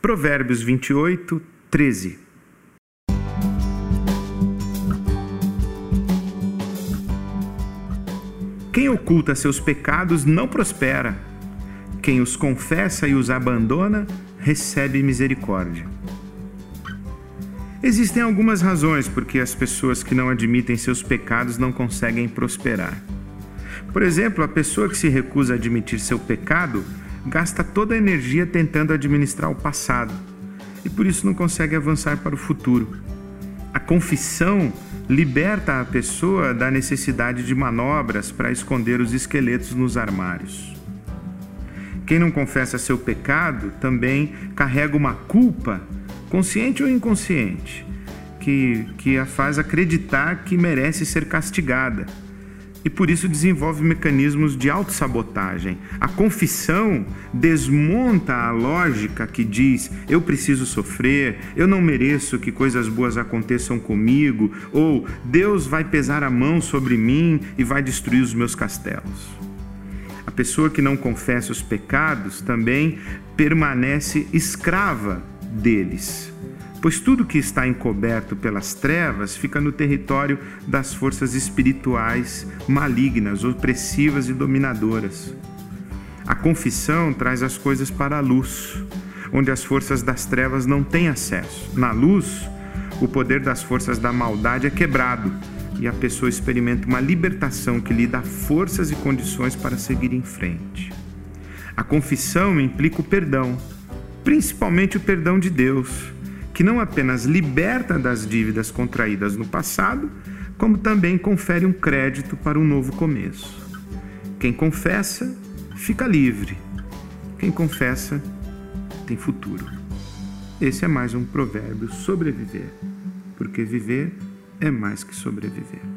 Provérbios 28, 13. Quem oculta seus pecados não prospera. Quem os confessa e os abandona recebe misericórdia. Existem algumas razões por que as pessoas que não admitem seus pecados não conseguem prosperar. Por exemplo, a pessoa que se recusa a admitir seu pecado gasta toda a energia tentando administrar o passado e por isso não consegue avançar para o futuro. A confissão liberta a pessoa da necessidade de manobras para esconder os esqueletos nos armários. Quem não confessa seu pecado também carrega uma culpa, consciente ou inconsciente, que, que a faz acreditar que merece ser castigada e por isso desenvolve mecanismos de autossabotagem. A confissão desmonta a lógica que diz: eu preciso sofrer, eu não mereço que coisas boas aconteçam comigo, ou Deus vai pesar a mão sobre mim e vai destruir os meus castelos. A pessoa que não confessa os pecados também permanece escrava deles pois tudo que está encoberto pelas trevas fica no território das forças espirituais malignas, opressivas e dominadoras. A confissão traz as coisas para a luz, onde as forças das trevas não têm acesso. Na luz, o poder das forças da maldade é quebrado e a pessoa experimenta uma libertação que lhe dá forças e condições para seguir em frente. A confissão implica o perdão, principalmente o perdão de Deus que não apenas liberta das dívidas contraídas no passado, como também confere um crédito para um novo começo. Quem confessa, fica livre. Quem confessa, tem futuro. Esse é mais um provérbio sobreviver, porque viver é mais que sobreviver.